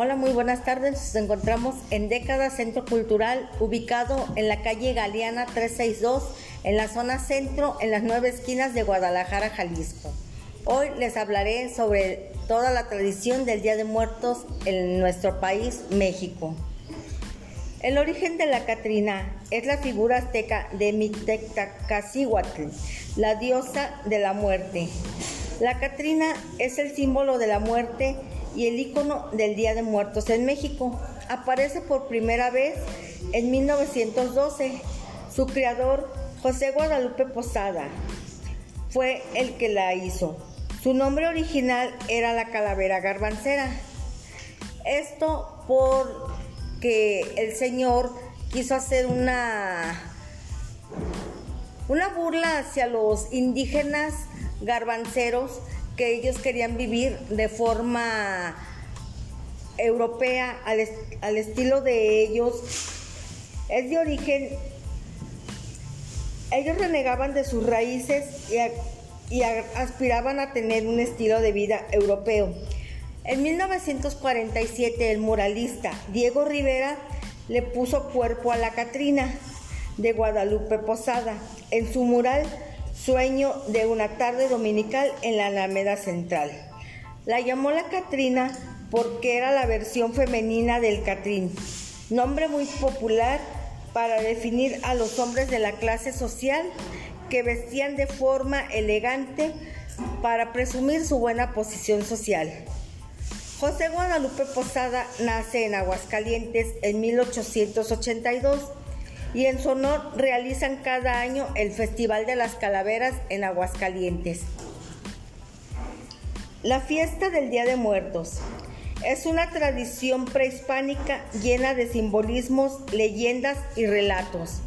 Hola, muy buenas tardes. Nos encontramos en Década Centro Cultural, ubicado en la calle Galeana 362, en la zona centro, en las nueve esquinas de Guadalajara, Jalisco. Hoy les hablaré sobre toda la tradición del Día de Muertos en nuestro país, México. El origen de la Catrina es la figura azteca de Mictecacihuatl, la diosa de la muerte. La Catrina es el símbolo de la muerte y el icono del Día de Muertos en México. Aparece por primera vez en 1912. Su creador, José Guadalupe Posada, fue el que la hizo. Su nombre original era la calavera garbancera. Esto porque el señor quiso hacer una, una burla hacia los indígenas garbanceros que ellos querían vivir de forma europea, al, estilo de ellos. Es de origen, ellos renegaban de sus raíces y, y aspiraban a tener un estilo de vida europeo. En 1947 el muralista Diego Rivera le puso cuerpo a la Catrina de Guadalupe Posada. En su mural Sueño de una tarde dominical en la Alameda Central. La llamó la Catrina porque era la versión femenina del Catrín, nombre muy popular para definir a los hombres de la clase social que vestían de forma elegante para presumir su buena posición social. José Guadalupe Posada nace en Aguascalientes en 1882 y en su honor realizan cada año el Festival de las Calaveras en Aguascalientes. La fiesta del Día de Muertos es una tradición prehispánica llena de simbolismos, leyendas y relatos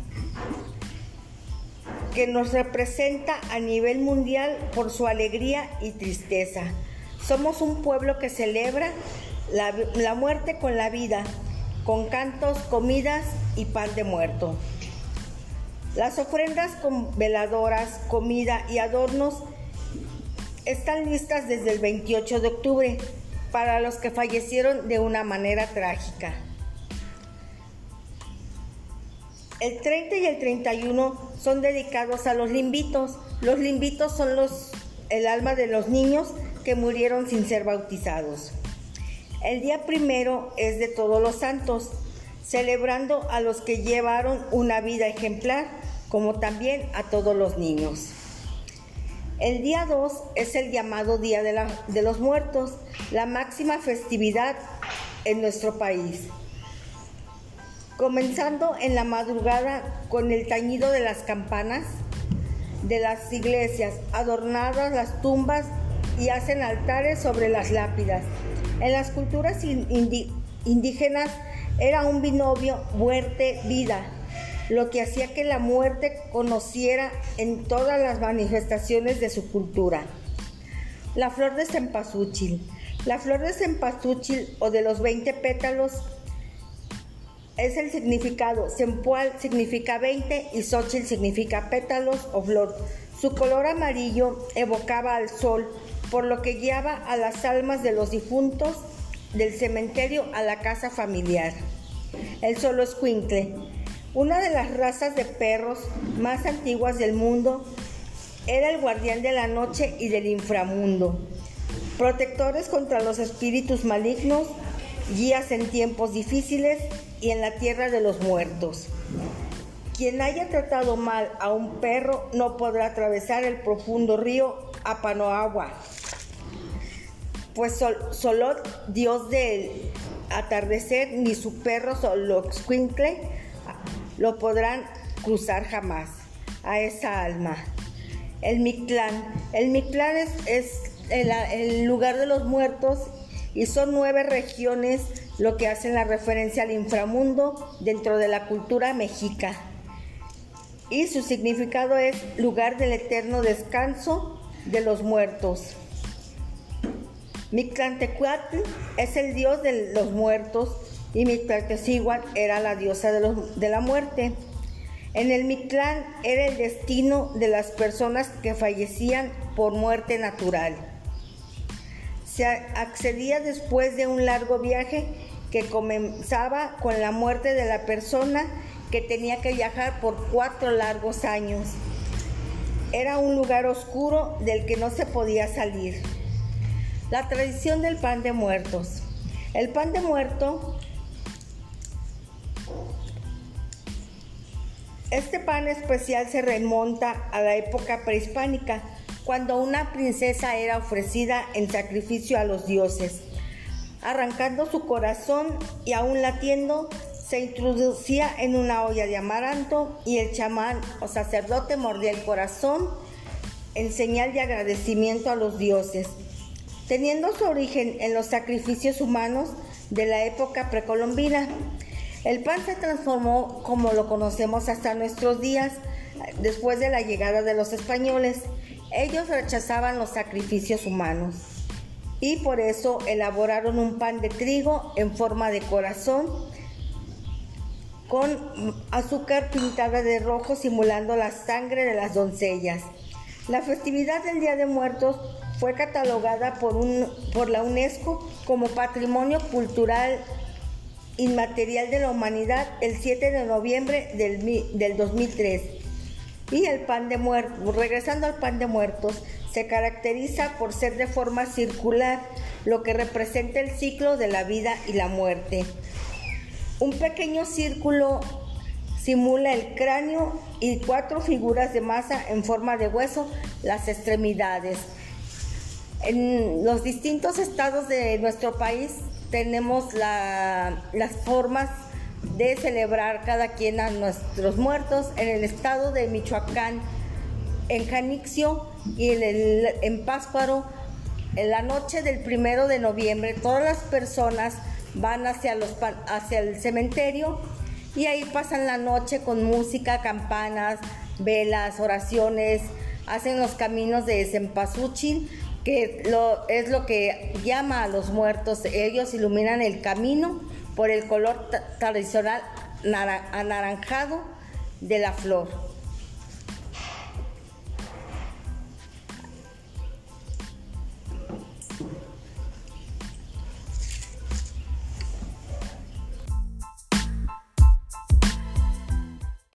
que nos representa a nivel mundial por su alegría y tristeza. Somos un pueblo que celebra la, la muerte con la vida, con cantos, comidas y pan de muerto. Las ofrendas con veladoras, comida y adornos están listas desde el 28 de octubre para los que fallecieron de una manera trágica. El 30 y el 31 son dedicados a los limbitos. Los limbitos son los, el alma de los niños que murieron sin ser bautizados. El día primero es de todos los santos, celebrando a los que llevaron una vida ejemplar, como también a todos los niños. El día 2 es el llamado Día de, de, los Muertos, la máxima festividad en nuestro país. Comenzando en la madrugada con el tañido de las campanas de las iglesias, adornadas las tumbas y hacen altares sobre las lápidas en las culturas indígenas era un binomio muerte-vida, lo que hacía que la muerte conociera en todas las manifestaciones de su cultura. La flor de cempasúchil. La flor de cempasúchil o de los 20 pétalos es el significado. Sempual significa 20 y xochitl significa pétalos o flor. Su color amarillo evocaba al sol, por lo que guiaba a las almas de los difuntos del cementerio a la casa familiar. El solo escuincle, una de las razas de perros más antiguas del mundo, era el guardián de la noche y del inframundo, protectores contra los espíritus malignos, guías en tiempos difíciles y en la tierra de los muertos. Quien haya tratado mal a un perro no podrá atravesar el profundo río Apanoagua, pues solo dios del atardecer, ni su perro Soloxcuincle lo podrán cruzar jamás a esa alma. El Mictlán. El Mictlán es, el, lugar de los muertos y son nueve regiones lo que hacen la referencia al inframundo dentro de la cultura mexica. Y su significado es lugar del eterno descanso de los muertos. Mictlantecuatl es el dios de los muertos y Mictlantecihuatl era la diosa de, de, la muerte. En el Mictlán era el destino de las personas que fallecían por muerte natural. Se accedía después de un largo viaje que comenzaba con la muerte de la persona que tenía que viajar por cuatro largos años. Era un lugar oscuro del que no se podía salir. La tradición del pan de muertos. El pan de muerto, este pan especial se remonta a la época prehispánica, cuando una princesa era ofrecida en sacrificio a los dioses. Arrancando su corazón y aún latiendo, se introducía en una olla de amaranto y el chamán o sacerdote mordía el corazón en señal de agradecimiento a los dioses teniendo su origen en los sacrificios humanos de la época precolombina. El pan se transformó como lo conocemos hasta nuestros días después de la llegada de los españoles. Ellos rechazaban los sacrificios humanos y por eso elaboraron un pan de trigo en forma de corazón con azúcar pintada de rojo simulando la sangre de las doncellas. La festividad del Día de Muertos fue catalogada por, un, por la UNESCO como Patrimonio Cultural Inmaterial de la Humanidad el 7 de noviembre del, del 2003. Y el pan de muertos, regresando al pan de muertos, se caracteriza por ser de forma circular, lo que representa el ciclo de la vida y la muerte. Un pequeño círculo simula el cráneo y cuatro figuras de masa en forma de hueso, las extremidades. En los distintos estados de nuestro país tenemos las formas de celebrar cada quien a nuestros muertos. En el estado de Michoacán, en Janixio y en, el, en en la noche del primero de noviembre, todas las personas van hacia, los, hacia el cementerio y ahí pasan la noche con música, campanas, velas, oraciones, hacen los caminos de Cempasúchil que lo, es lo que llama a los muertos. Ellos iluminan el camino por el color tradicional anaranjado de la flor.